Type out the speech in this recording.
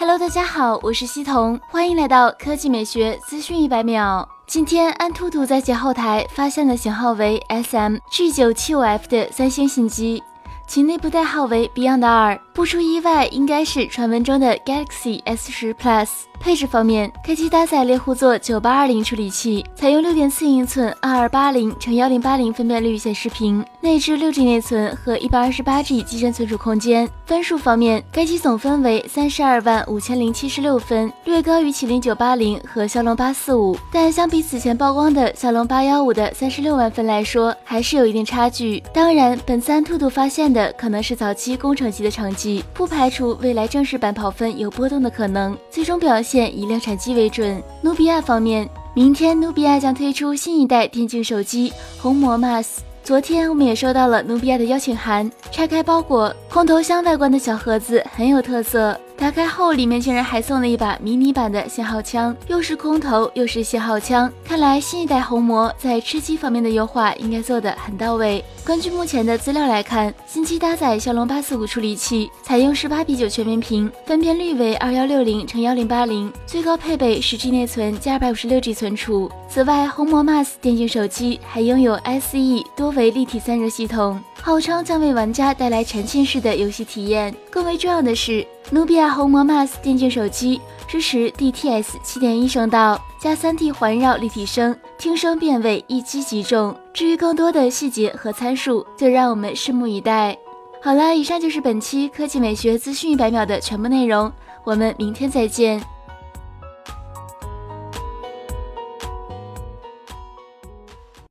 Hello，大家好，我是西彤，欢迎来到科技美学资讯一百秒。今天，安兔兔在其后台发现了型号为 SM G975F 的三星新机，其内部代号为 Beyond 二，不出意外，应该是传闻中的 Galaxy S 十 Plus。配置方面，该机搭载猎户座九八二零处理器，采用六点四英寸二二八零乘幺零八零分辨率显示屏，内置六 G 内存和一百二十八 G 机身存储空间。分数方面，该机总分为三十二万五千零七十六分，略高于麒麟九八零和骁龙八四五，但相比此前曝光的骁龙八幺五的三十六万分来说，还是有一定差距。当然，本次安兔兔发现的可能是早期工程级的成绩，不排除未来正式版跑分有波动的可能。最终表现。现以量产机为准。努比亚方面，明天努比亚将推出新一代电竞手机红魔 Max。昨天我们也收到了努比亚的邀请函，拆开包裹，空投箱外观的小盒子很有特色。打开后，里面竟然还送了一把迷你版的信号枪，又是空投又是信号枪。看来新一代红魔在吃鸡方面的优化应该做得很到位。根据目前的资料来看，新机搭载骁龙八四五处理器，采用十八比九全面屏，分辨率为二幺六零乘幺零八零，最高配备十 G 内存加二百五十六 G 存储。此外，红魔 Mas 电竞手机还拥有 SE 多维立体散热系统，号称将为玩家带来沉浸式的游戏体验。更为重要的是。努比亚红魔 Max 电竞手机支持 DTS 七点一声道加三 D 环绕立体声，听声辨位一击即中。至于更多的细节和参数，就让我们拭目以待。好了，以上就是本期科技美学资讯一百秒的全部内容，我们明天再见。